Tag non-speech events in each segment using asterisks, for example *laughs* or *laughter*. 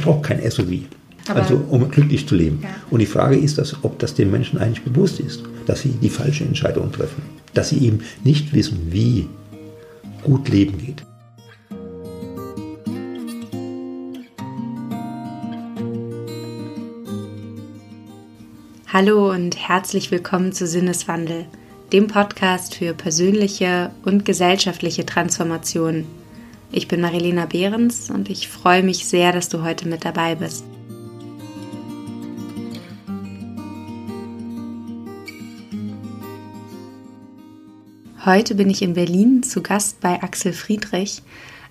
braucht kein SUV. Aber also um glücklich zu leben. Ja. Und die Frage ist, dass, ob das den Menschen eigentlich bewusst ist, dass sie die falsche Entscheidung treffen. Dass sie eben nicht wissen, wie gut Leben geht. Hallo und herzlich willkommen zu Sinneswandel, dem Podcast für persönliche und gesellschaftliche Transformation. Ich bin Marilena Behrens und ich freue mich sehr, dass du heute mit dabei bist. Heute bin ich in Berlin zu Gast bei Axel Friedrich.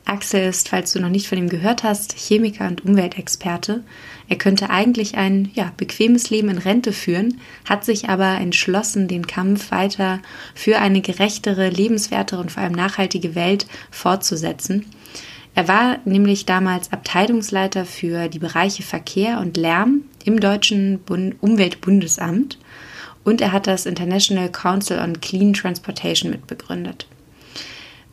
Axel ist, falls du noch nicht von ihm gehört hast, Chemiker und Umweltexperte. Er könnte eigentlich ein ja, bequemes Leben in Rente führen, hat sich aber entschlossen, den Kampf weiter für eine gerechtere, lebenswertere und vor allem nachhaltige Welt fortzusetzen. Er war nämlich damals Abteilungsleiter für die Bereiche Verkehr und Lärm im deutschen Bund Umweltbundesamt und er hat das International Council on Clean Transportation mitbegründet.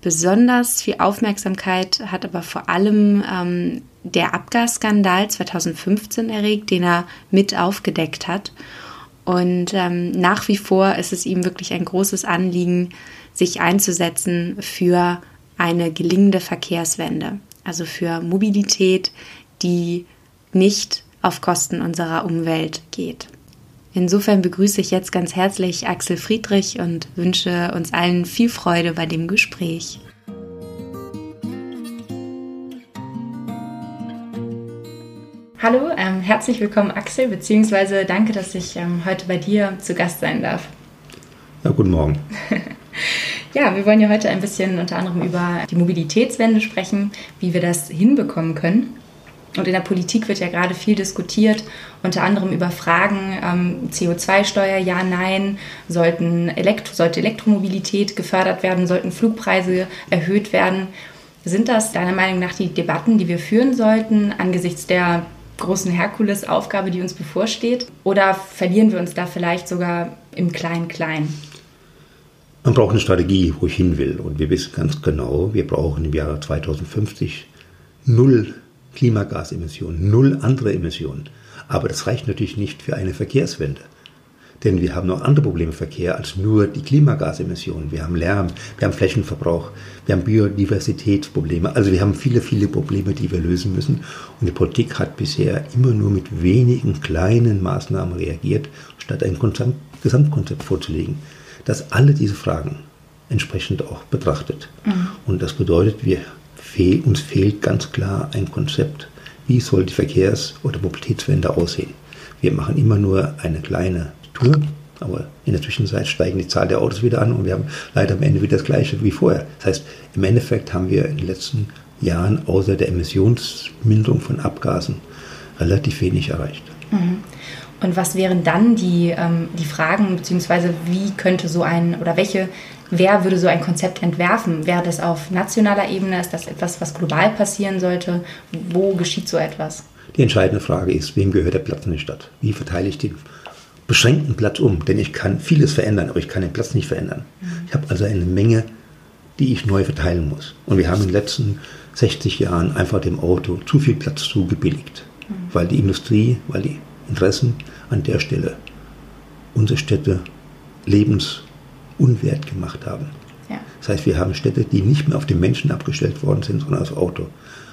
Besonders viel Aufmerksamkeit hat aber vor allem ähm, der Abgasskandal 2015 erregt, den er mit aufgedeckt hat. Und ähm, nach wie vor ist es ihm wirklich ein großes Anliegen, sich einzusetzen für eine gelingende Verkehrswende, also für Mobilität, die nicht auf Kosten unserer Umwelt geht. Insofern begrüße ich jetzt ganz herzlich Axel Friedrich und wünsche uns allen viel Freude bei dem Gespräch. Hallo, ähm, herzlich willkommen Axel, beziehungsweise danke, dass ich ähm, heute bei dir zu Gast sein darf. Ja, guten Morgen. *laughs* ja, wir wollen ja heute ein bisschen unter anderem über die Mobilitätswende sprechen, wie wir das hinbekommen können. Und in der Politik wird ja gerade viel diskutiert, unter anderem über Fragen ähm, CO2-Steuer, ja, nein, sollten Elektro, sollte Elektromobilität gefördert werden, sollten Flugpreise erhöht werden. Sind das deiner Meinung nach die Debatten, die wir führen sollten angesichts der großen Herkulesaufgabe, die uns bevorsteht? Oder verlieren wir uns da vielleicht sogar im Klein-Klein? Man braucht eine Strategie, wo ich hin will. Und wir wissen ganz genau, wir brauchen im Jahre 2050 null Klimagasemissionen, null andere Emissionen. Aber das reicht natürlich nicht für eine Verkehrswende. Denn wir haben noch andere Probleme im Verkehr als nur die Klimagasemissionen. Wir haben Lärm, wir haben Flächenverbrauch, wir haben Biodiversitätsprobleme. Also wir haben viele, viele Probleme, die wir lösen müssen. Und die Politik hat bisher immer nur mit wenigen kleinen Maßnahmen reagiert, statt ein Gesamtkonzept vorzulegen, das alle diese Fragen entsprechend auch betrachtet. Mhm. Und das bedeutet, wir fehl, uns fehlt ganz klar ein Konzept. Wie soll die Verkehrs- oder Mobilitätswende aussehen? Wir machen immer nur eine kleine Tour, aber in der Zwischenzeit steigen die Zahl der Autos wieder an und wir haben leider am Ende wieder das gleiche wie vorher. Das heißt, im Endeffekt haben wir in den letzten Jahren außer der Emissionsminderung von Abgasen relativ wenig erreicht. Mhm. Und was wären dann die, ähm, die Fragen, beziehungsweise wie könnte so ein oder welche Wer würde so ein Konzept entwerfen? Wäre das auf nationaler Ebene? Ist das etwas, was global passieren sollte? Wo geschieht so etwas? Die entscheidende Frage ist, wem gehört der Platz in der Stadt? Wie verteile ich den beschränkten Platz um? Denn ich kann vieles verändern, aber ich kann den Platz nicht verändern. Ich habe also eine Menge, die ich neu verteilen muss. Und wir haben in den letzten 60 Jahren einfach dem Auto zu viel Platz zugebilligt, weil die Industrie, weil die Interessen an der Stelle unsere Städte lebens- unwert gemacht haben. Ja. Das heißt, wir haben Städte, die nicht mehr auf den Menschen abgestellt worden sind, sondern aufs Auto.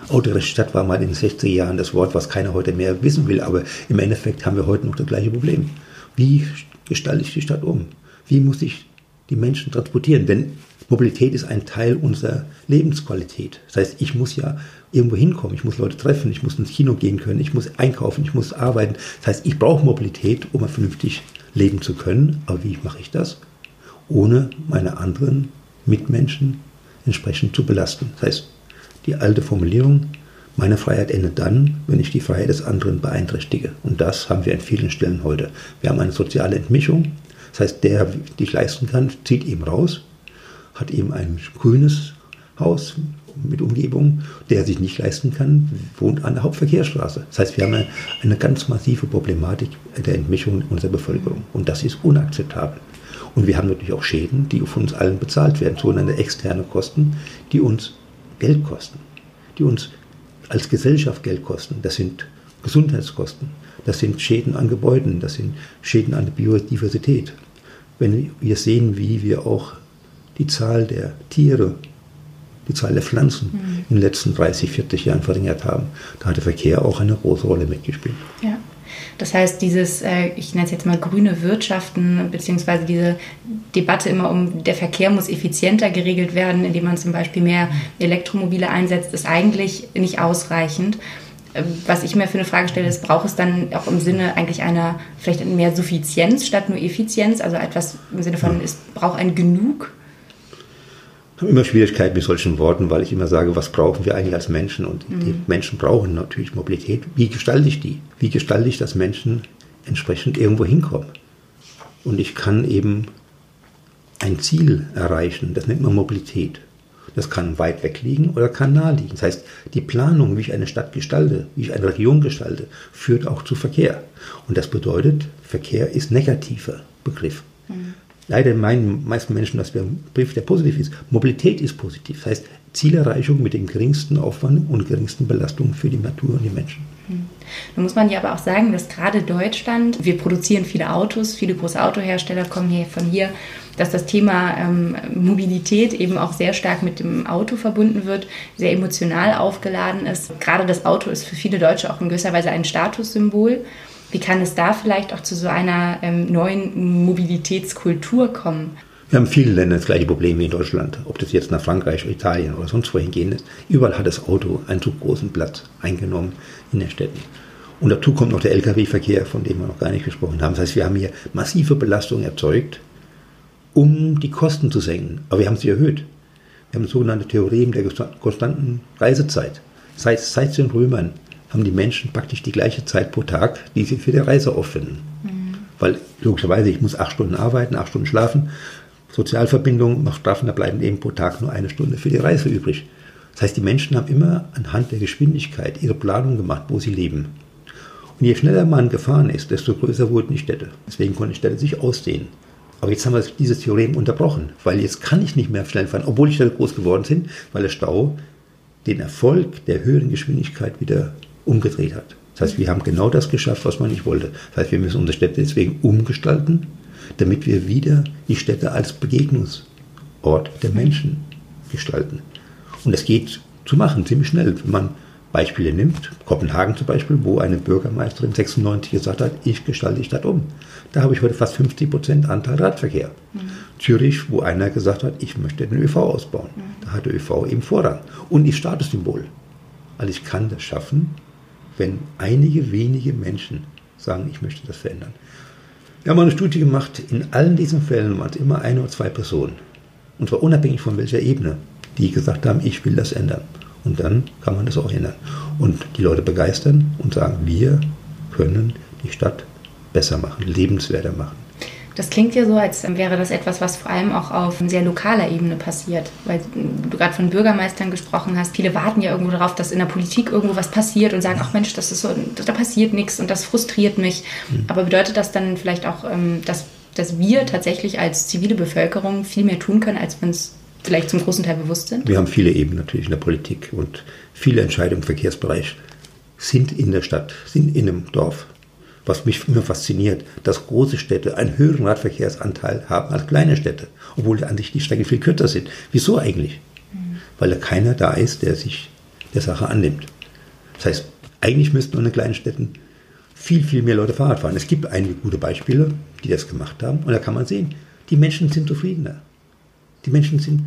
Autogerechte Stadt war mal in den 60er Jahren das Wort, was keiner heute mehr wissen will, aber im Endeffekt haben wir heute noch das gleiche Problem. Wie gestalte ich die Stadt um? Wie muss ich die Menschen transportieren? Denn Mobilität ist ein Teil unserer Lebensqualität. Das heißt, ich muss ja irgendwo hinkommen, ich muss Leute treffen, ich muss ins Kino gehen können, ich muss einkaufen, ich muss arbeiten. Das heißt, ich brauche Mobilität, um vernünftig leben zu können. Aber wie mache ich das? Ohne meine anderen Mitmenschen entsprechend zu belasten. Das heißt, die alte Formulierung, meine Freiheit endet dann, wenn ich die Freiheit des anderen beeinträchtige. Und das haben wir an vielen Stellen heute. Wir haben eine soziale Entmischung. Das heißt, der, der sich leisten kann, zieht eben raus, hat eben ein grünes Haus mit Umgebung. Der sich nicht leisten kann, wohnt an der Hauptverkehrsstraße. Das heißt, wir haben eine, eine ganz massive Problematik der Entmischung unserer Bevölkerung. Und das ist unakzeptabel. Und wir haben natürlich auch Schäden, die von uns allen bezahlt werden, sogenannte externe Kosten, die uns Geld kosten, die uns als Gesellschaft Geld kosten. Das sind Gesundheitskosten, das sind Schäden an Gebäuden, das sind Schäden an der Biodiversität. Wenn wir sehen, wie wir auch die Zahl der Tiere, die Zahl der Pflanzen mhm. in den letzten 30, 40 Jahren verringert haben, da hat der Verkehr auch eine große Rolle mitgespielt. Ja. Das heißt, dieses, äh, ich nenne es jetzt mal grüne Wirtschaften, beziehungsweise diese Debatte immer um, der Verkehr muss effizienter geregelt werden, indem man zum Beispiel mehr Elektromobile einsetzt, ist eigentlich nicht ausreichend. Ähm, was ich mir für eine Frage stelle, ist, braucht es dann auch im Sinne eigentlich einer, vielleicht mehr Suffizienz statt nur Effizienz? Also etwas im Sinne von, es braucht ein Genug? Ich habe immer Schwierigkeiten mit solchen Worten, weil ich immer sage, was brauchen wir eigentlich als Menschen? Und mhm. die Menschen brauchen natürlich Mobilität. Wie gestalte ich die? Wie gestalte ich, dass Menschen entsprechend irgendwo hinkommen? Und ich kann eben ein Ziel erreichen, das nennt man Mobilität. Das kann weit weg liegen oder kann nah liegen. Das heißt, die Planung, wie ich eine Stadt gestalte, wie ich eine Region gestalte, führt auch zu Verkehr. Und das bedeutet, Verkehr ist negativer Begriff. Mhm. Leider meinen meisten Menschen, dass der Begriff der positiv ist. Mobilität ist positiv. Das heißt, Zielerreichung mit dem geringsten Aufwand und geringsten Belastung für die Natur und die Menschen. Nun muss man ja aber auch sagen, dass gerade Deutschland, wir produzieren viele Autos, viele große Autohersteller kommen hier von hier dass das Thema ähm, Mobilität eben auch sehr stark mit dem Auto verbunden wird, sehr emotional aufgeladen ist. Gerade das Auto ist für viele Deutsche auch in gewisser Weise ein Statussymbol. Wie kann es da vielleicht auch zu so einer ähm, neuen Mobilitätskultur kommen? Wir haben viele Länder das gleiche Problem wie in Deutschland, ob das jetzt nach Frankreich, Italien oder sonst wohin gehen ist. Überall hat das Auto einen zu großen Platz eingenommen in den Städten. Und dazu kommt noch der Lkw-Verkehr, von dem wir noch gar nicht gesprochen haben. Das heißt, wir haben hier massive Belastungen erzeugt um die Kosten zu senken. Aber wir haben sie erhöht. Wir haben sogenannte Theorem der konstanten Reisezeit. Seit, seit den Römern haben die Menschen praktisch die gleiche Zeit pro Tag, die sie für die Reise aufwenden. Mhm. Weil logischerweise, ich muss acht Stunden arbeiten, acht Stunden schlafen. Sozialverbindungen macht straffen, da bleiben eben pro Tag nur eine Stunde für die Reise übrig. Das heißt, die Menschen haben immer anhand der Geschwindigkeit ihre Planung gemacht, wo sie leben. Und je schneller man gefahren ist, desto größer wurden die Städte. Deswegen konnten die Städte sich ausdehnen. Aber jetzt haben wir dieses Theorem unterbrochen, weil jetzt kann ich nicht mehr schnell fahren, obwohl die Städte groß geworden sind, weil der Stau den Erfolg der höheren Geschwindigkeit wieder umgedreht hat. Das heißt, wir haben genau das geschafft, was man nicht wollte. Das heißt, wir müssen unsere Städte deswegen umgestalten, damit wir wieder die Städte als Begegnungsort der Menschen gestalten. Und das geht zu machen, ziemlich schnell. Wenn man Beispiele nimmt, Kopenhagen zum Beispiel, wo eine Bürgermeisterin 96 gesagt hat, ich gestalte die Stadt um. Da habe ich heute fast 50 Prozent Anteil Radverkehr. Mhm. Zürich, wo einer gesagt hat, ich möchte den ÖV ausbauen. Mhm. Da hat der ÖV eben Vorrang. Und die Statussymbol. Also ich kann das schaffen, wenn einige wenige Menschen sagen, ich möchte das verändern. Wir haben eine Studie gemacht, in allen diesen Fällen waren es immer eine oder zwei Personen. Und zwar unabhängig von welcher Ebene, die gesagt haben, ich will das ändern. Und dann kann man das auch ändern. Und die Leute begeistern und sagen, wir können die Stadt besser machen, lebenswerter machen. Das klingt ja so, als wäre das etwas, was vor allem auch auf sehr lokaler Ebene passiert. Weil du gerade von Bürgermeistern gesprochen hast. Viele warten ja irgendwo darauf, dass in der Politik irgendwo was passiert und sagen, ach Mensch, das ist so, da passiert nichts und das frustriert mich. Mhm. Aber bedeutet das dann vielleicht auch, ähm, dass, dass wir tatsächlich als zivile Bevölkerung viel mehr tun können, als wir uns vielleicht zum großen Teil bewusst sind? Wir haben viele Ebenen natürlich in der Politik und viele Entscheidungen im Verkehrsbereich sind in der Stadt, sind in einem Dorf. Was mich immer fasziniert, dass große Städte einen höheren Radverkehrsanteil haben als kleine Städte, obwohl an sich die Strecke viel kürzer sind. Wieso eigentlich? Mhm. Weil da keiner da ist, der sich der Sache annimmt. Das heißt, eigentlich müssten in den kleinen Städten viel, viel mehr Leute Fahrrad fahren. Es gibt einige gute Beispiele, die das gemacht haben. Und da kann man sehen, die Menschen sind zufriedener. Die Menschen sind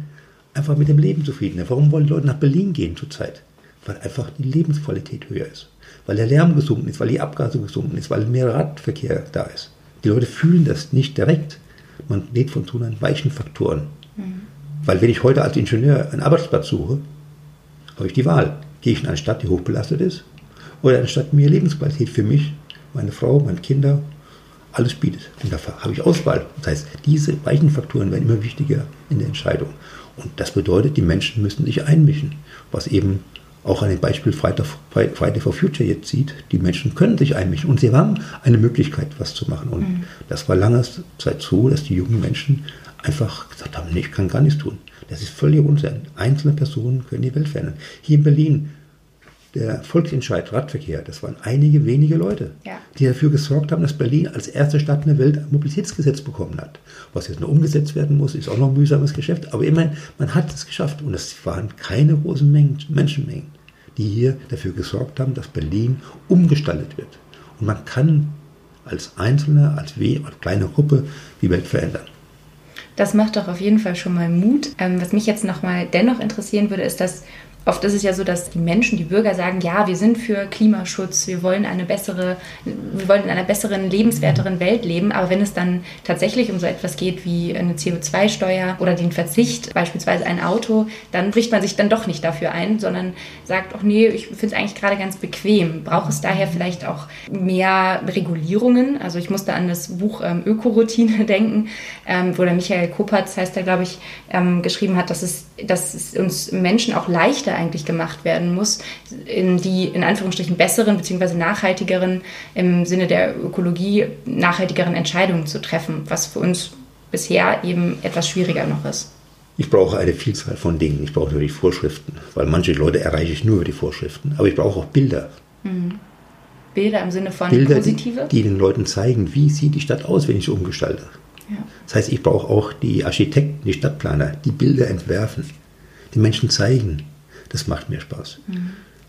einfach mit dem Leben zufriedener. Warum wollen Leute nach Berlin gehen zurzeit? Weil einfach die Lebensqualität höher ist. Weil der Lärm gesunken ist, weil die Abgase gesunken ist, weil mehr Radverkehr da ist. Die Leute fühlen das nicht direkt. Man lädt von so weichen Faktoren. Mhm. Weil wenn ich heute als Ingenieur einen Arbeitsplatz suche, habe ich die Wahl. Gehe ich in eine Stadt, die hochbelastet ist, oder eine Stadt, die mehr Lebensqualität für mich, meine Frau, meine Kinder alles bietet. Und dafür habe ich Auswahl. Das heißt, diese weichen Faktoren werden immer wichtiger in der Entscheidung. Und das bedeutet, die Menschen müssen sich einmischen, was eben auch an dem Beispiel Friday for Future jetzt sieht. Die Menschen können sich einmischen und sie haben eine Möglichkeit, was zu machen. Und mhm. das war lange Zeit so, dass die jungen Menschen einfach gesagt haben, nee, ich kann gar nichts tun. Das ist völlig Unsinn. Einzelne Personen können die Welt verändern. Hier in Berlin der Volksentscheid Radverkehr, das waren einige wenige Leute, Ja. die dafür gesorgt haben, dass Berlin als erste Stadt in der Welt ein Mobilitätsgesetz bekommen hat. Was jetzt noch umgesetzt werden muss, ist auch noch ein mühsames Geschäft. Aber immerhin, man hat es geschafft. Und es waren keine großen Mengen, Menschenmengen, die hier dafür gesorgt haben, dass Berlin umgestaltet wird. Und man kann als Einzelner, als, We als kleine Gruppe die Welt verändern. Das macht doch auf jeden Fall schon mal Mut. Ähm, was mich jetzt nochmal dennoch interessieren würde, ist, dass oft ist es ja so, dass die Menschen, die Bürger sagen, ja, wir sind für Klimaschutz, wir wollen eine bessere, wir wollen in einer besseren, lebenswerteren Welt leben. Aber wenn es dann tatsächlich um so etwas geht wie eine CO2-Steuer oder den Verzicht, beispielsweise ein Auto, dann bricht man sich dann doch nicht dafür ein, sondern sagt, ach nee, ich finde es eigentlich gerade ganz bequem. Braucht es daher vielleicht auch mehr Regulierungen? Also ich musste an das Buch ähm, Ökoroutine *laughs* denken, ähm, wo der Michael Kopatz, heißt er, glaube ich, ähm, geschrieben hat, dass es, dass es uns Menschen auch leichter eigentlich gemacht werden muss, in die in Anführungsstrichen besseren bzw. nachhaltigeren, im Sinne der Ökologie nachhaltigeren Entscheidungen zu treffen, was für uns bisher eben etwas schwieriger noch ist. Ich brauche eine Vielzahl von Dingen. Ich brauche natürlich Vorschriften, weil manche Leute erreiche ich nur über die Vorschriften. Aber ich brauche auch Bilder. Bilder im Sinne von Bilder, die, positive. die den Leuten zeigen, wie sieht die Stadt aus, wenn ich sie umgestalte. Ja. Das heißt, ich brauche auch die Architekten, die Stadtplaner, die Bilder entwerfen, die Menschen zeigen. Das macht mir Spaß.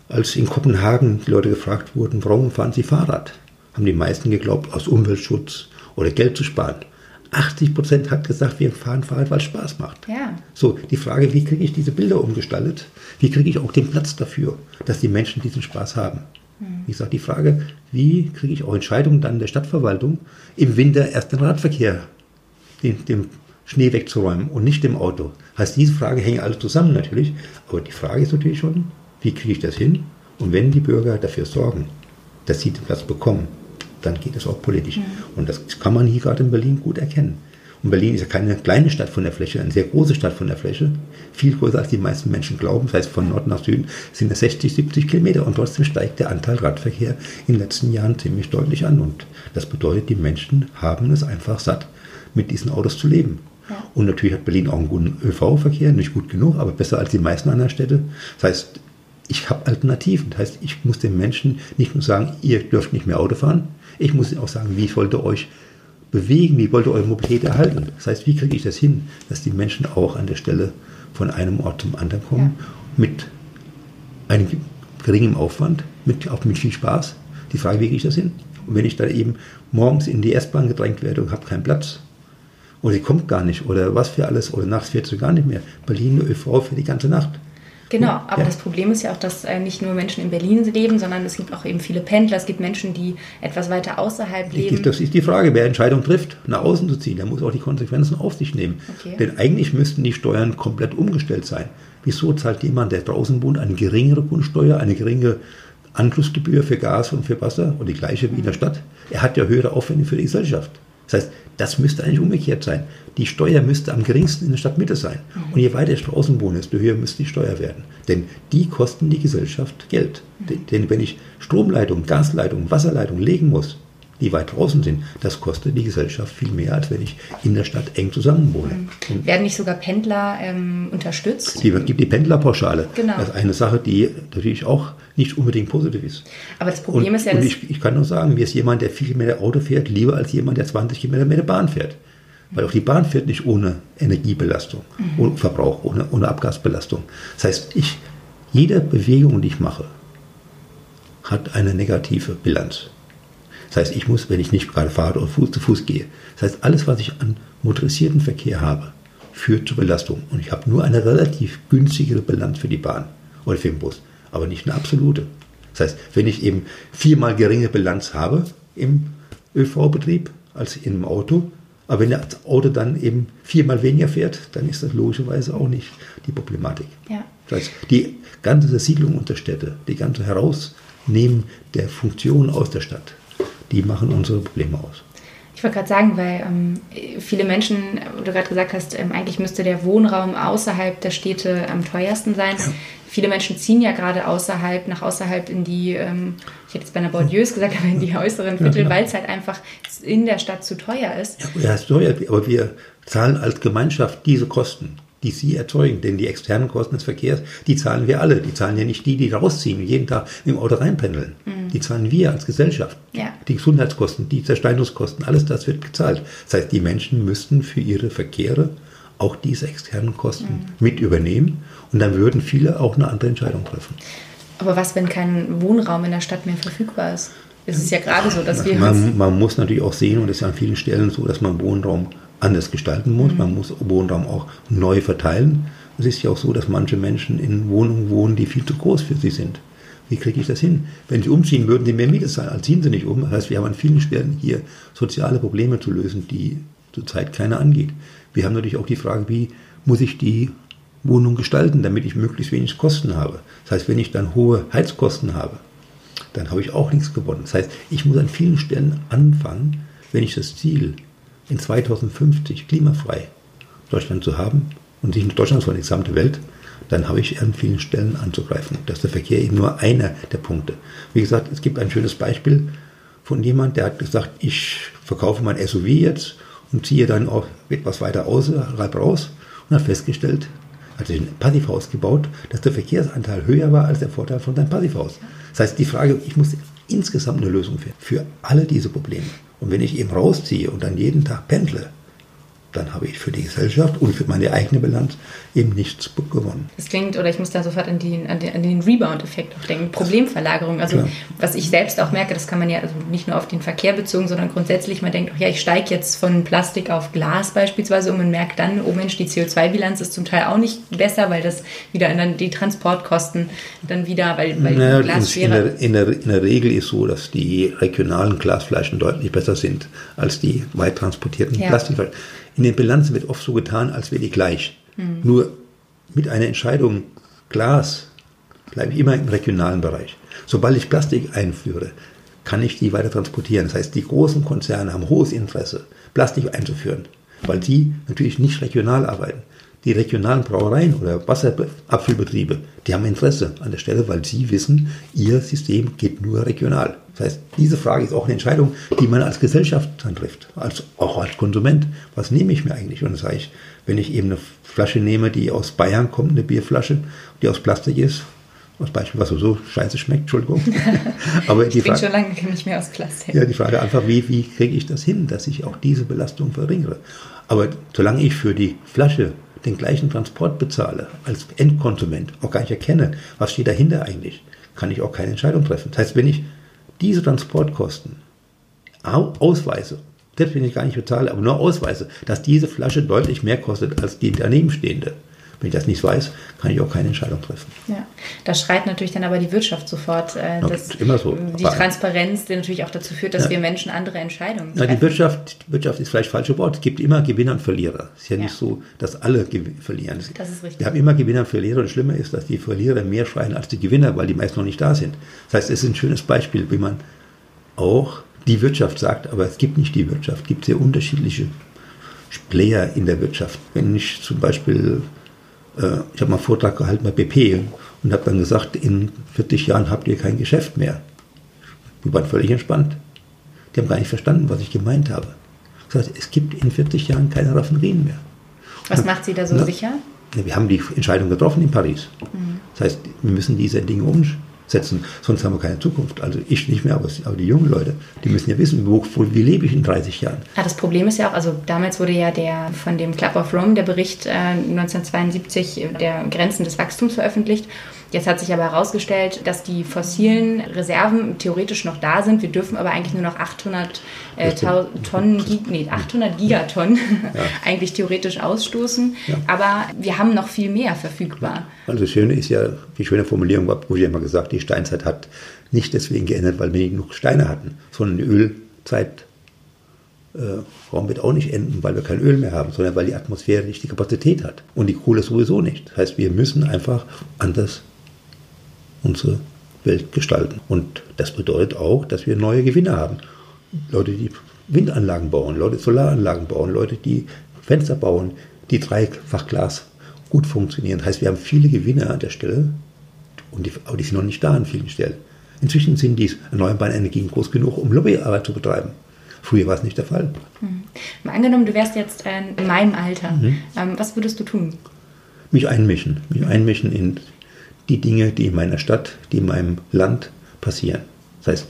Als in Kopenhagen die Leute gefragt wurden, warum fahren sie Fahrrad, haben die meisten geglaubt, aus Umweltschutz oder Geld zu sparen. 80 Prozent hat gesagt, wir fahren Fahrrad, weil es Spaß macht. Ja. So, die Frage, wie kriege ich diese Bilder umgestaltet? Wie kriege ich auch den Platz dafür, dass die Menschen diesen Spaß haben? Wie gesagt, die Frage, wie kriege ich auch Entscheidungen dann der Stadtverwaltung, im Winter erst den Radverkehr, den, den Schnee wegzuräumen und nicht dem Auto? Heißt, diese Frage hängen alle zusammen natürlich, aber die Frage ist natürlich schon, wie kriege ich das hin? Und wenn die Bürger dafür sorgen, dass sie den Platz bekommen, dann geht es auch politisch. Und das kann man hier gerade in Berlin gut erkennen. Und Berlin ist ja keine kleine Stadt von der Fläche, eine sehr große Stadt von der Fläche. Viel größer als die meisten Menschen glauben. Das heißt, von Nord nach Süden sind es 60, 70 Kilometer. Und trotzdem steigt der Anteil Radverkehr in den letzten Jahren ziemlich deutlich an. Und das bedeutet, die Menschen haben es einfach satt, mit diesen Autos zu leben. Ja. Und natürlich hat Berlin auch einen guten ÖV-Verkehr, nicht gut genug, aber besser als die meisten anderen Städte. Das heißt, ich habe Alternativen. Das heißt, ich muss den Menschen nicht nur sagen, ihr dürft nicht mehr Auto fahren. Ich muss auch sagen, wie wollt ihr euch bewegen, wie wollt ihr eure Mobilität erhalten. Das heißt, wie kriege ich das hin, dass die Menschen auch an der Stelle von einem Ort zum anderen kommen, mit einem geringem Aufwand, mit, auch mit viel Spaß. Die Frage, wie kriege ich das hin? Und wenn ich dann eben morgens in die S-Bahn gedrängt werde und habe keinen Platz, oder sie kommt gar nicht, oder was für alles, oder nachts fährt sie gar nicht mehr. Berlin ÖV für die ganze Nacht. Genau, aber Ja. das Problem ist ja auch, dass äh, nicht nur Menschen in Berlin leben, sondern es gibt auch eben viele Pendler, es gibt Menschen, die etwas weiter außerhalb leben. Das ist die Frage, wer Entscheidung trifft, nach außen zu ziehen, der muss auch die Konsequenzen auf sich nehmen. Okay. Denn eigentlich müssten die Steuern komplett umgestellt sein. Wieso zahlt jemand, der draußen wohnt, eine geringere Grundsteuer, eine geringe Anschlussgebühr für Gas und für Wasser und die gleiche wie in der Stadt? Er hat ja höhere Aufwände für die Gesellschaft. Das heißt, das müsste eigentlich umgekehrt sein. Die Steuer müsste am geringsten in der Stadtmitte sein. Und je weiter ich draußen wohne, desto höher müsste die Steuer werden. Denn die kosten die Gesellschaft Geld. Denn- Denn wenn ich Stromleitungen, Gasleitungen, Wasserleitungen legen muss, die weit draußen sind, das kostet die Gesellschaft viel mehr, als wenn ich in der Stadt eng zusammen wohne. Und Werden nicht sogar Pendler ähm, unterstützt? die gibt die Pendlerpauschale. Genau. Das ist eine Sache, die natürlich auch nicht unbedingt positiv ist. Aber das Problem und, ist ja, und ich, ich kann nur sagen, mir ist jemand, der viel mehr Auto fährt, lieber als jemand, der 20 Kilometer mehr Bahn fährt. Weil auch die Bahn fährt nicht ohne Energiebelastung, Mhm. ohne Verbrauch, ohne, ohne Abgasbelastung. Das heißt, ich, jede Bewegung, die ich mache, hat eine negative Bilanz. Das heißt, ich muss, wenn ich nicht gerade fahre oder Fuß zu Fuß gehe, das heißt, alles, was ich an motorisierten Verkehr habe, führt zur Belastung. Und ich habe nur eine relativ günstigere Bilanz für die Bahn oder für den Bus, aber nicht eine absolute. Das heißt, wenn ich eben viermal geringe Bilanz habe im ÖV-Betrieb als in einem Auto, aber wenn das Auto dann eben viermal weniger fährt, dann ist das logischerweise auch nicht die Problematik. Ja. Das heißt, die ganze Zersiedlung unter Städte, die ganze Herausnehmen der Funktionen aus der Stadt, die machen unsere Probleme aus. Ich wollte gerade sagen, weil ähm, viele Menschen, wo du gerade gesagt hast, ähm, eigentlich müsste der Wohnraum außerhalb der Städte am teuersten sein. Viele Menschen ziehen ja gerade außerhalb, nach außerhalb in die, ähm, ich hätte jetzt bei einer Bordieus gesagt, aber in die äußeren Viertel, genau. weil es halt einfach in der Stadt zu teuer ist. Ja, es teuer, aber wir zahlen als Gemeinschaft diese Kosten. Die Sie erzeugen. Denn die externen Kosten des Verkehrs, die zahlen wir alle. Die zahlen ja nicht die, die rausziehen und jeden Tag im Auto reinpendeln. Mhm. Die zahlen wir als Gesellschaft. Ja. Die Gesundheitskosten, die Zersteinungskosten, alles das wird gezahlt. Das heißt, die Menschen müssten für ihre Verkehre auch diese externen Kosten mhm. mit übernehmen und dann würden viele auch eine andere Entscheidung treffen. Aber was, wenn kein Wohnraum in der Stadt mehr verfügbar ist? Es ist ja gerade so, dass wir. Man, man muss natürlich auch sehen, und es ist ja an vielen Stellen so, dass man Wohnraum anders gestalten muss. Mhm. Man muss Wohnraum auch neu verteilen. Es ist ja auch so, dass manche Menschen in Wohnungen wohnen, die viel zu groß für sie sind. Wie kriege ich das hin? Wenn sie umziehen, würden sie mehr Miete zahlen. Also ziehen sie nicht um. Das heißt, wir haben an vielen Stellen hier soziale Probleme zu lösen, die zurzeit keiner angeht. Wir haben natürlich auch die Frage, wie muss ich die Wohnung gestalten, damit ich möglichst wenig Kosten habe. Das heißt, wenn ich dann hohe Heizkosten habe, dann habe ich auch nichts gewonnen. Das heißt, ich muss an vielen Stellen anfangen, wenn ich das Ziel in 2050 klimafrei Deutschland zu haben und nicht nur Deutschland, sondern die gesamte Welt, dann habe ich an vielen Stellen anzugreifen. Das ist der Verkehr eben nur einer der Punkte. Wie gesagt, es gibt ein schönes Beispiel von jemand, der hat gesagt, ich verkaufe mein SUV jetzt und ziehe dann auch etwas weiter außerhalb raus und hat festgestellt, hat ein Passivhaus gebaut, dass der Verkehrsanteil höher war als der Vorteil von seinem Passivhaus. Das heißt, die Frage, ich muss insgesamt eine Lösung finden für alle diese Probleme. Und wenn ich eben rausziehe und dann jeden Tag pendle, dann habe ich für die Gesellschaft und für meine eigene Bilanz eben nichts gewonnen. Das klingt, oder ich muss da sofort an den, an den, den Rebound-Effekt auch denken, Problemverlagerung. Also Klar. was ich selbst auch merke, das kann man ja also nicht nur auf den Verkehr bezogen, sondern grundsätzlich, man denkt, oh ja, ich steige jetzt von Plastik auf Glas beispielsweise und man merkt dann, oh Mensch, die CO2-Bilanz ist zum Teil auch nicht besser, weil das wieder dann die Transportkosten dann wieder, weil, weil naja, Glas in, der, in, der, in der Regel ist so, dass die regionalen Glasflaschen deutlich besser sind als die weit transportierten ja. Plastikflaschen. In den Bilanzen wird oft so getan, als wäre die gleich. Mhm. Nur mit einer Entscheidung Glas bleibe ich immer im regionalen Bereich. Sobald ich Plastik einführe, kann ich die weiter transportieren. Das heißt, die großen Konzerne haben hohes Interesse, Plastik einzuführen, weil sie natürlich nicht regional arbeiten. Die regionalen Brauereien oder Wasserabfüllbetriebe, die haben Interesse an der Stelle, weil sie wissen, ihr System geht nur regional. Das heißt, diese Frage ist auch eine Entscheidung, die man als Gesellschaft dann trifft, als, auch als Konsument. Was nehme ich mir eigentlich? Und das sage ich, wenn ich eben eine Flasche nehme, die aus Bayern kommt, eine Bierflasche, die aus Plastik ist, als Beispiel, was so scheiße schmeckt, Entschuldigung. *laughs* Aber ich die Frage, schon lange nicht mehr aus Plastik. Ja, die Frage einfach, wie, wie kriege ich das hin, dass ich auch diese Belastung verringere? Aber solange ich für die Flasche den gleichen Transport bezahle als Endkonsument, auch gar nicht erkenne, was steht dahinter eigentlich, kann ich auch keine Entscheidung treffen. Das heißt, wenn ich diese Transportkosten ausweise, selbst wenn ich gar nicht bezahle, aber nur ausweise, dass diese Flasche deutlich mehr kostet als die danebenstehende, wenn ich das nicht weiß, kann ich auch keine Entscheidung treffen. Ja, da schreit natürlich dann aber die Wirtschaft sofort, äh, dass immer so. die Transparenz die natürlich auch dazu führt, dass ja. wir Menschen andere Entscheidungen treffen. Na, die Wirtschaft, Wirtschaft ist vielleicht falsche Wort. Es gibt immer Gewinner und Verlierer. Es ist ja, ja. nicht so, dass alle verlieren. Das ist richtig. Wir haben immer Gewinner und Verlierer und das Schlimme ist, dass die Verlierer mehr schreien als die Gewinner, weil die meist noch nicht da sind. Das heißt, es ist ein schönes Beispiel, wie man auch die Wirtschaft sagt, aber es gibt nicht die Wirtschaft. Es gibt sehr unterschiedliche Player in der Wirtschaft. Wenn ich zum Beispiel äh, ich habe mal einen Vortrag gehalten bei BP und habe dann gesagt, in 40 Jahren habt ihr kein Geschäft mehr. Die waren völlig entspannt. Die haben gar nicht verstanden, was ich gemeint habe. Ich gesagt, es gibt in 40 Jahren keine Raffinerien mehr. Was macht Sie da so na, sicher? Wir haben die Entscheidung getroffen in Paris. Mhm. Das heißt, wir müssen diese Dinge umstellen setzen, sonst haben wir keine Zukunft. Also ich nicht mehr, aber, aber die jungen Leute, die müssen ja wissen, wo, wo, wie lebe ich in 30 Jahren. Ja, das Problem ist ja auch, also damals wurde ja der von dem Club of Rome, der Bericht äh, 1972 der Grenzen des Wachstums veröffentlicht. Jetzt hat sich aber herausgestellt, dass die fossilen Reserven theoretisch noch da sind. Wir dürfen aber eigentlich nur noch 800 äh, Tonnen, nee, 800 Gigatonnen *laughs* ja. eigentlich theoretisch ausstoßen. Ja. Aber wir haben noch viel mehr verfügbar. Also das Schöne ist ja, die schöne Formulierung war, wo ich immer gesagt, die Steinzeit hat nicht deswegen geändert, weil wir nicht genug Steine hatten, sondern die Ölzeit äh, Raum wird auch nicht enden, weil wir kein Öl mehr haben, sondern weil die Atmosphäre nicht die Kapazität hat. Und die Kohle sowieso nicht. Das heißt, wir müssen einfach anders unsere Welt gestalten. Und das bedeutet auch, dass wir neue Gewinner haben. Leute, die Windanlagen bauen, Leute, Solaranlagen bauen, Leute, die Fenster bauen, die Dreifachglas gut funktionieren. Das heißt, wir haben viele Gewinner an der Stelle, und die, aber die sind noch nicht da an vielen Stellen. Inzwischen sind die erneuerbaren Energien groß genug, um Lobbyarbeit zu betreiben. Früher war es nicht der Fall. Mhm. Angenommen, du wärst jetzt äh, in meinem Alter. Mhm. Ähm, was würdest du tun? mich einmischen, mich einmischen in die Dinge, die in meiner Stadt, die in meinem Land passieren. Das heißt,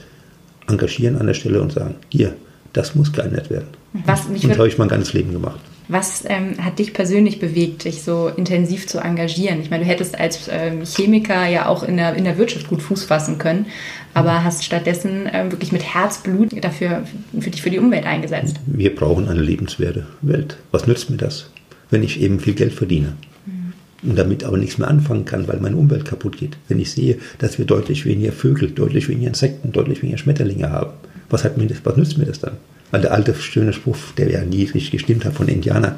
engagieren an der Stelle und sagen, hier, das muss geändert werden. Was, und das habe ich mein ganzes Leben gemacht. Was ähm, hat dich persönlich bewegt, dich so intensiv zu engagieren? Ich meine, du hättest als ähm, Chemiker ja auch in der, in der Wirtschaft gut Fuß fassen können, aber hast stattdessen ähm, wirklich mit Herzblut dafür, für dich für die Umwelt eingesetzt. Wir brauchen eine lebenswerte Welt. Was nützt mir das, wenn ich eben viel Geld verdiene? Und damit aber nichts mehr anfangen kann, weil meine Umwelt kaputt geht. Wenn ich sehe, dass wir deutlich weniger Vögel, deutlich weniger Insekten, deutlich weniger Schmetterlinge haben, was, hat mir das, was nützt mir das dann? Weil der alte schöne Spruch, der ja nie richtig gestimmt hat von Indianern,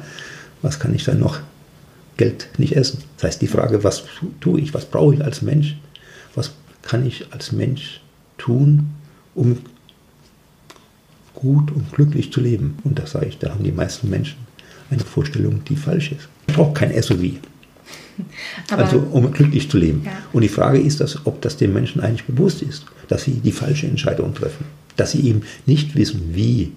was kann ich dann noch? Geld nicht essen. Das heißt, die Frage, was tue ich, was brauche ich als Mensch, was kann ich als Mensch tun, um gut und glücklich zu leben? Und da sage ich, da haben die meisten Menschen eine Vorstellung, die falsch ist. Ich brauche kein SUV. *laughs* Aber, also um glücklich zu leben. Ja. Und die Frage ist, dass, ob das den Menschen eigentlich bewusst ist, dass sie die falsche Entscheidung treffen. Dass sie eben nicht wissen, wie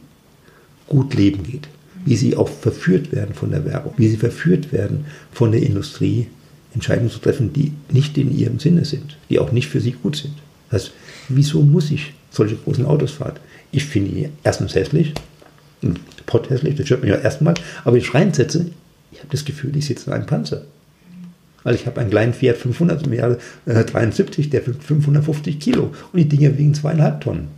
gut Leben geht, wie sie auch verführt werden von der Werbung, wie sie verführt werden von der Industrie, Entscheidungen zu treffen, die nicht in ihrem Sinne sind, die auch nicht für sie gut sind. Das heißt, wieso muss ich solche großen Autos fahren? Ich finde die erstens hässlich, Pott hässlich, das stört mich ja erstmal, aber ich reinsetze, ich habe das Gefühl, ich sitze in einem Panzer. Weil ich habe einen kleinen Fiat 500 im Jahre äh, 73, der wiegt 550 Kilo und die Dinge wiegen zweieinhalb Tonnen.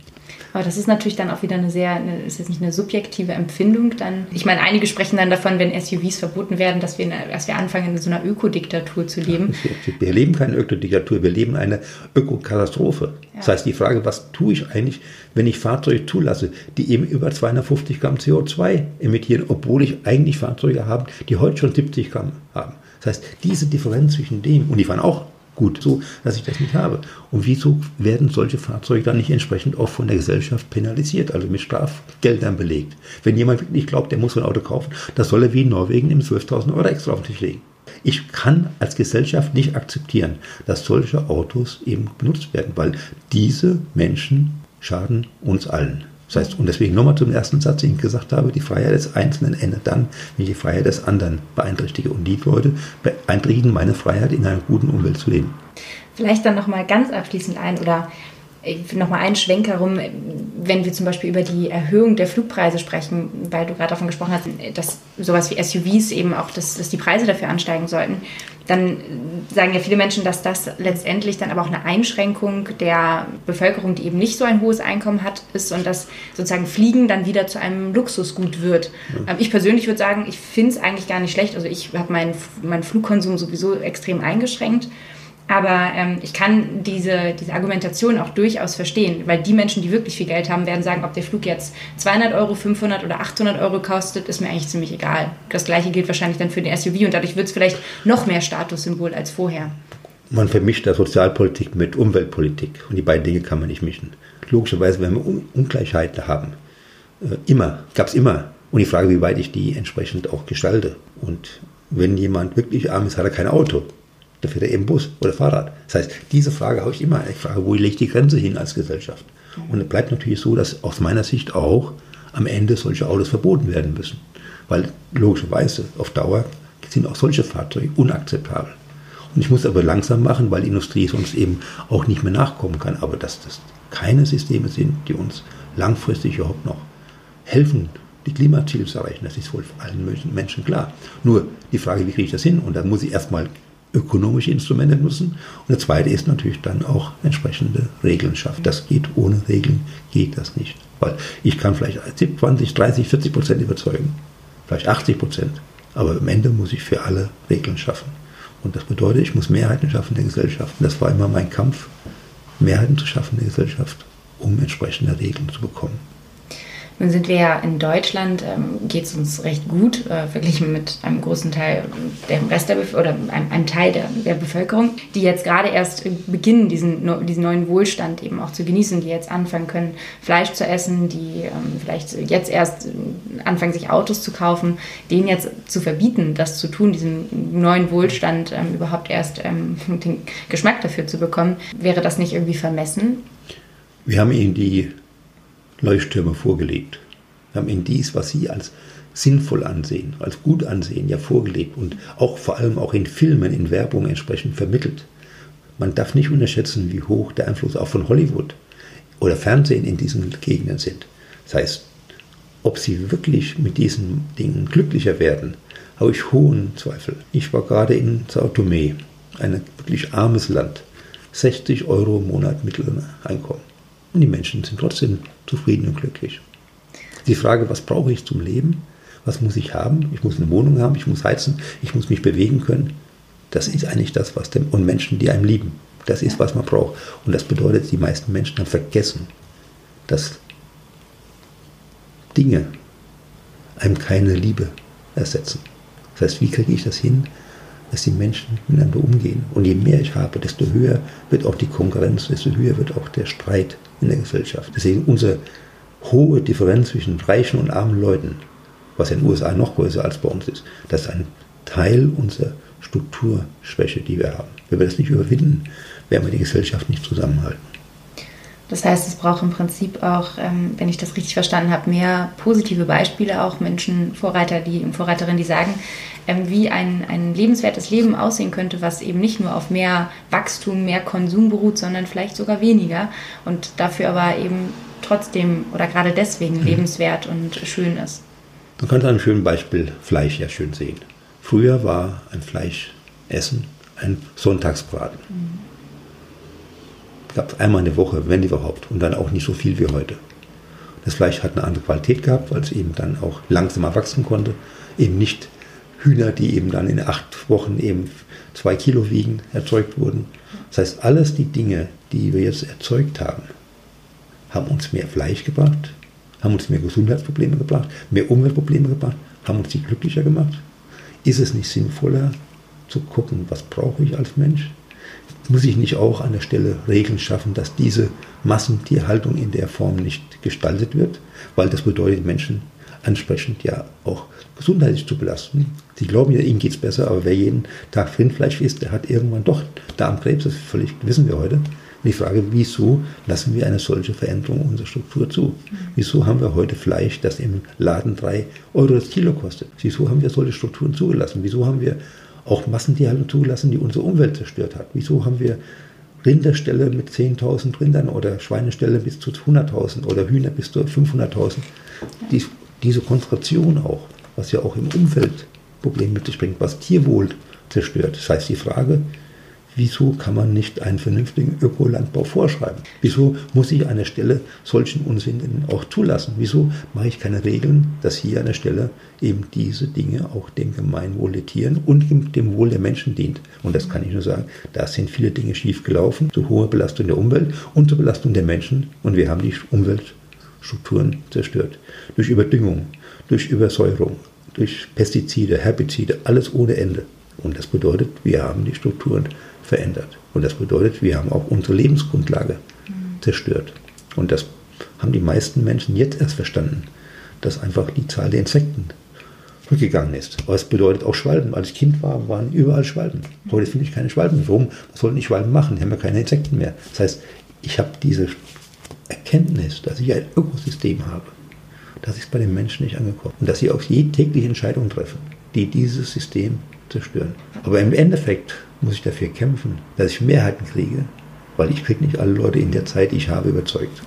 Aber das ist natürlich dann auch wieder eine sehr, eine, ist jetzt nicht eine subjektive Empfindung. Dann, ich meine, einige sprechen dann davon, wenn SUVs verboten werden, dass wir, dass wir anfangen, in so einer Ökodiktatur zu leben. Wir leben keine Ökodiktatur, wir leben eine Ökokatastrophe. Ja. Das heißt, die Frage, was tue ich eigentlich, wenn ich Fahrzeuge zulasse, die eben über 250 Gramm CO2 emittieren, obwohl ich eigentlich Fahrzeuge habe, die heute schon 70 Gramm haben. Das heißt, diese Differenz zwischen dem, und die fahren auch gut so, dass ich das nicht habe. Und wieso werden solche Fahrzeuge dann nicht entsprechend auch von der Gesellschaft penalisiert, also mit Strafgeldern belegt? Wenn jemand wirklich glaubt, der muss ein Auto kaufen, das soll er wie in Norwegen im 12.000 Euro extra auf den Tisch legen. Ich kann als Gesellschaft nicht akzeptieren, dass solche Autos eben benutzt werden, weil diese Menschen schaden uns allen. Das heißt, und deswegen nochmal zum ersten Satz, den ich gesagt habe, die Freiheit des Einzelnen endet dann, wenn ich die Freiheit des anderen beeinträchtige. Und die Leute beeinträchtigen meine Freiheit, in einer guten Umwelt zu leben. Vielleicht dann nochmal ganz abschließend ein oder nochmal einen Schwenk herum, wenn wir zum Beispiel über die Erhöhung der Flugpreise sprechen, weil du gerade davon gesprochen hast, dass sowas wie SUVs eben auch, dass, dass die Preise dafür ansteigen sollten, dann sagen ja viele Menschen, dass das letztendlich dann aber auch eine Einschränkung der Bevölkerung, die eben nicht so ein hohes Einkommen hat, ist und dass sozusagen Fliegen dann wieder zu einem Luxusgut wird. Ja. Ich persönlich würde sagen, ich finde es eigentlich gar nicht schlecht. Also ich habe meinen, meinen Flugkonsum sowieso extrem eingeschränkt. Aber ähm, ich kann diese, diese Argumentation auch durchaus verstehen, weil die Menschen, die wirklich viel Geld haben, werden sagen, ob der Flug jetzt 200 Euro, 500 oder 800 Euro kostet, ist mir eigentlich ziemlich egal. Das gleiche gilt wahrscheinlich dann für den SUV und dadurch wird es vielleicht noch mehr Statussymbol als vorher. Man vermischt da Sozialpolitik mit Umweltpolitik und die beiden Dinge kann man nicht mischen. Logischerweise, wenn wir Ungleichheiten haben, äh, immer, gab es immer. Und die Frage, wie weit ich die entsprechend auch gestalte. Und wenn jemand wirklich arm ist, hat er kein Auto da fährt er eben Bus oder Fahrrad. Das heißt, diese Frage habe ich immer. Ich frage, wo lege ich die Grenze hin als Gesellschaft? Und es bleibt natürlich so, dass aus meiner Sicht auch am Ende solche Autos verboten werden müssen. Weil logischerweise auf Dauer sind auch solche Fahrzeuge unakzeptabel. Und ich muss aber langsam machen, weil die Industrie sonst eben auch nicht mehr nachkommen kann. Aber dass das keine Systeme sind, die uns langfristig überhaupt noch helfen, die Klimaziele zu erreichen, das ist wohl allen Menschen klar. Nur die Frage, wie kriege ich das hin? Und da muss ich erstmal ökonomische Instrumente nutzen. Und der zweite ist natürlich dann auch entsprechende Regeln schaffen. Das geht ohne Regeln, geht das nicht. Weil ich kann vielleicht 20, 30, 40 Prozent überzeugen, vielleicht 80 Prozent. Aber am Ende muss ich für alle Regeln schaffen. Und das bedeutet, ich muss Mehrheiten schaffen in der Gesellschaft. Und das war immer mein Kampf, Mehrheiten zu schaffen in der Gesellschaft, um entsprechende Regeln zu bekommen. Nun sind wir ja in Deutschland, ähm, geht es uns recht gut, äh, verglichen mit einem großen Teil der Rest der Bef oder einem, einem Teil der, der, Bevölkerung, die jetzt gerade erst beginnen, diesen, diesen neuen Wohlstand eben auch zu genießen, die jetzt anfangen können, Fleisch zu essen, die ähm, vielleicht jetzt erst anfangen, sich Autos zu kaufen, denen jetzt zu verbieten, das zu tun, diesen neuen Wohlstand ähm, überhaupt erst ähm, den Geschmack dafür zu bekommen, wäre das nicht irgendwie vermessen? Wir haben ihnen die Leuchttürme vorgelegt. Wir haben ihnen dies, was sie als sinnvoll ansehen, als gut ansehen, ja vorgelebt und auch vor allem auch in Filmen, in Werbung entsprechend vermittelt. Man darf nicht unterschätzen, wie hoch der Einfluss auch von Hollywood oder Fernsehen in diesen Gegenden sind. Das heißt, ob sie wirklich mit diesen Dingen glücklicher werden, habe ich hohen Zweifel. Ich war gerade in Sao Tome, ein wirklich armes Land. 60 Euro im Monat Mitteleinkommen. Und die Menschen sind trotzdem zufrieden und glücklich. Die Frage, was brauche ich zum Leben? Was muss ich haben? Ich muss eine Wohnung haben, ich muss heizen, ich muss mich bewegen können. Das ist eigentlich das, was dem, und Menschen, die einem lieben. Das ist, was man braucht. Und das bedeutet, die meisten Menschen haben vergessen, dass Dinge einem keine Liebe ersetzen. Das heißt, wie kriege ich das hin, dass die Menschen miteinander umgehen? Und je mehr ich habe, desto höher wird auch die Konkurrenz, desto höher wird auch der Streit in der Gesellschaft. Deswegen unsere hohe Differenz zwischen reichen und armen Leuten, was in den USA noch größer als bei uns ist, das ist ein Teil unserer Strukturschwäche, die wir haben. Wenn wir das nicht überwinden, werden wir die Gesellschaft nicht zusammenhalten. Das heißt, es braucht im Prinzip auch, ähm, wenn ich das richtig verstanden habe, mehr positive Beispiele, auch Menschen, Vorreiter die, Vorreiterinnen, die sagen, ähm, wie ein, ein lebenswertes Leben aussehen könnte, was eben nicht nur auf mehr Wachstum, mehr Konsum beruht, sondern vielleicht sogar weniger und dafür aber eben trotzdem oder gerade deswegen mhm. lebenswert und schön ist. Man kann an einem schönen Beispiel Fleisch ja schön sehen. Früher war ein Fleischessen ein Sonntagsbraten. Mhm gab einmal in der Woche, wenn überhaupt, und dann auch nicht so viel wie heute. Das Fleisch hat eine andere Qualität gehabt, weil es eben dann auch langsamer wachsen konnte. Eben nicht Hühner, die eben dann in acht Wochen eben zwei Kilo wiegen, erzeugt wurden. Das heißt, alles die Dinge, die wir jetzt erzeugt haben, haben uns mehr Fleisch gebracht, haben uns mehr Gesundheitsprobleme gebracht, mehr Umweltprobleme gebracht, haben uns die glücklicher gemacht. Ist es nicht sinnvoller zu gucken, was brauche ich als Mensch? Muss ich nicht auch an der Stelle Regeln schaffen, dass diese Massentierhaltung in der Form nicht gestaltet wird, weil das bedeutet, Menschen ansprechend ja auch gesundheitlich zu belasten. Sie glauben ja, ihnen geht es besser, aber wer jeden Tag Rindfleisch isst, der hat irgendwann doch Darmkrebs, das völlig, wissen wir heute. Und die Frage, wieso lassen wir eine solche Veränderung unserer Struktur zu? Wieso haben wir heute Fleisch, das im Laden drei Euro das Kilo kostet? Wieso haben wir solche Strukturen zugelassen? Wieso haben wir auch Massentierhaltung zugelassen, die unsere Umwelt zerstört hat. Wieso haben wir Rinderställe mit 10.000 Rindern oder Schweineställe bis zu 100.000 oder Hühner bis zu 500.000? Die, diese Konzentration auch, was ja auch im Umweltproblem mit sich bringt, was Tierwohl zerstört. Das heißt, die Frage, Wieso kann man nicht einen vernünftigen Ökolandbau vorschreiben? Wieso muss ich an der Stelle solchen Unsinn auch zulassen? Wieso mache ich keine Regeln, dass hier an der Stelle eben diese Dinge auch dem Gemeinwohl der Tieren und dem Wohl der Menschen dient? Und das kann ich nur sagen, da sind viele Dinge schiefgelaufen, zu hohe Belastung der Umwelt und zur Belastung der Menschen und wir haben die Umweltstrukturen zerstört. Durch Überdüngung, durch Übersäuerung, durch Pestizide, Herbizide, alles ohne Ende. Und das bedeutet, wir haben die Strukturen verändert. Und das bedeutet, wir haben auch unsere Lebensgrundlage mhm. zerstört. Und das haben die meisten Menschen jetzt erst verstanden, dass einfach die Zahl der Insekten rückgegangen ist. Aber es bedeutet auch Schwalben. Als ich Kind war, waren überall Schwalben. Heute finde ich keine Schwalben. Warum? Was sollten die Schwalben machen? Die haben ja keine Insekten mehr. Das heißt, ich habe diese Erkenntnis, dass ich ein Ökosystem habe, das ist bei den Menschen nicht angekommen. Und dass sie auch tägliche Entscheidungen treffen, die dieses System zerstören. Aber im Endeffekt muss ich dafür kämpfen, dass ich Mehrheiten kriege, weil ich kriege nicht alle Leute in der Zeit, die ich habe, überzeugt.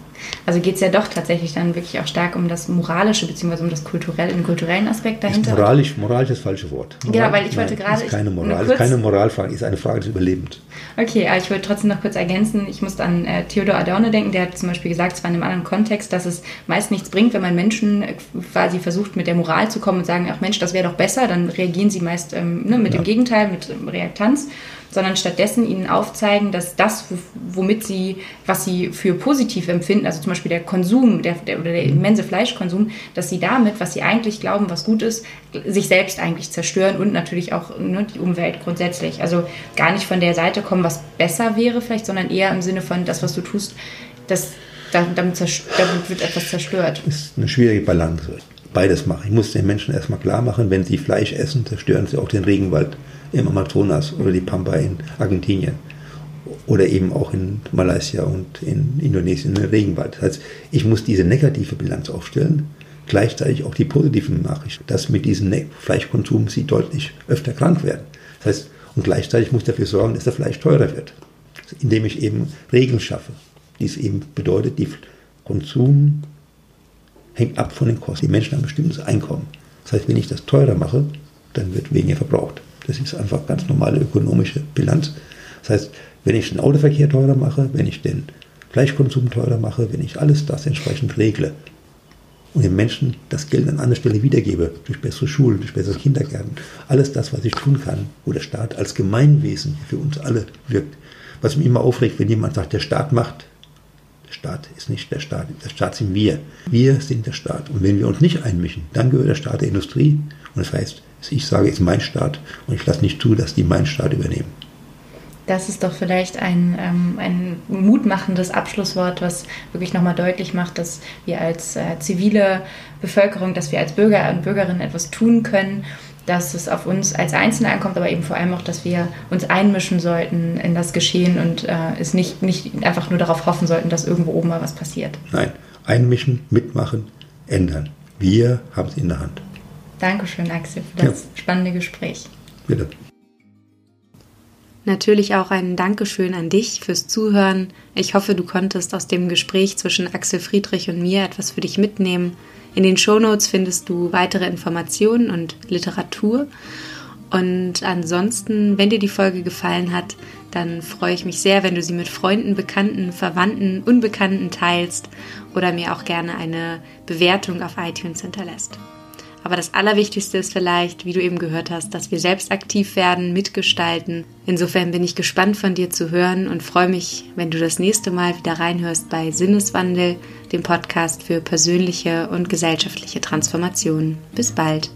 Also geht es ja doch tatsächlich dann wirklich auch stark um das Moralische, beziehungsweise um das kulturelle, den kulturellen Aspekt dahinter. Ist moralisch, moralisch ist das falsche Wort. Moral, genau, weil ich wollte gerade. Ist keine Moral, ist keine Moralfrage, ist eine Frage des Überlebens. Okay, aber ich wollte trotzdem noch kurz ergänzen. Ich musste an äh, Theodor Adorno denken, der hat zum Beispiel gesagt, zwar in einem anderen Kontext, dass es meist nichts bringt, wenn man Menschen äh, quasi versucht, mit der Moral zu kommen und sagen, ach Mensch, das wäre doch besser, dann reagieren sie meist ähm, ne, mit ja. dem Gegenteil, mit ähm, Reaktanz sondern stattdessen ihnen aufzeigen, dass das, womit sie, was sie für positiv empfinden, also zum Beispiel der Konsum der, der, oder der mhm. immense Fleischkonsum, dass sie damit, was sie eigentlich glauben, was gut ist, sich selbst eigentlich zerstören und natürlich auch ne, die Umwelt grundsätzlich. Also gar nicht von der Seite kommen, was besser wäre vielleicht, sondern eher im Sinne von das, was du tust, das, damit, damit wird etwas zerstört. Das ist eine schwierige Balance. Beides machen. Ich muss den Menschen erstmal klar machen, wenn sie Fleisch essen, zerstören sie auch den Regenwald im Amazonas oder die Pampa in Argentinien oder eben auch in Malaysia und in Indonesien, im Regenwald. Das heißt, ich muss diese negative Bilanz aufstellen, gleichzeitig auch die positiven Nachrichten, dass mit diesem Fleischkonsum sie deutlich öfter krank werden. Das heißt, und gleichzeitig muss ich dafür sorgen, dass der Fleisch teurer wird, indem ich eben Regeln schaffe. Dies eben bedeutet, die Konsum hängt ab von den Kosten. Die Menschen haben ein bestimmtes Einkommen. Das heißt, wenn ich das teurer mache, dann wird weniger verbraucht. Das ist einfach ganz normale ökonomische Bilanz. Das heißt, wenn ich den Autoverkehr teurer mache, wenn ich den Fleischkonsum teurer mache, wenn ich alles das entsprechend regle und den Menschen das Geld an anderer Stelle wiedergebe, durch bessere Schulen, durch bessere Kindergärten, alles das, was ich tun kann, wo der Staat als Gemeinwesen für uns alle wirkt. Was mich immer aufregt, wenn jemand sagt, der Staat macht, der Staat ist nicht der Staat, der Staat sind wir. Wir sind der Staat. Und wenn wir uns nicht einmischen, dann gehört der Staat der Industrie. Und das heißt, ich sage, es ist mein Staat und ich lasse nicht zu, dass die meinen Staat übernehmen. Das ist doch vielleicht ein, ähm, ein mutmachendes Abschlusswort, was wirklich nochmal deutlich macht, dass wir als äh, zivile Bevölkerung, dass wir als Bürger und Bürgerinnen etwas tun können, dass es auf uns als Einzelne ankommt, aber eben vor allem auch, dass wir uns einmischen sollten in das Geschehen und äh, es nicht, nicht einfach nur darauf hoffen sollten, dass irgendwo oben mal was passiert. Nein, einmischen, mitmachen, ändern. Wir haben es in der Hand. Dankeschön, Axel, für das ja. spannende Gespräch. Bitte. Natürlich auch ein Dankeschön an dich fürs Zuhören. Ich hoffe, du konntest aus dem Gespräch zwischen Axel Friedrich und mir etwas für dich mitnehmen. In den Shownotes findest du weitere Informationen und Literatur. Und ansonsten, wenn dir die Folge gefallen hat, dann freue ich mich sehr, wenn du sie mit Freunden, Bekannten, Verwandten, Unbekannten teilst oder mir auch gerne eine Bewertung auf iTunes hinterlässt. Aber das Allerwichtigste ist vielleicht, wie du eben gehört hast, dass wir selbst aktiv werden, mitgestalten. Insofern bin ich gespannt von dir zu hören und freue mich, wenn du das nächste Mal wieder reinhörst bei Sinneswandel, dem Podcast für persönliche und gesellschaftliche Transformation. Bis bald.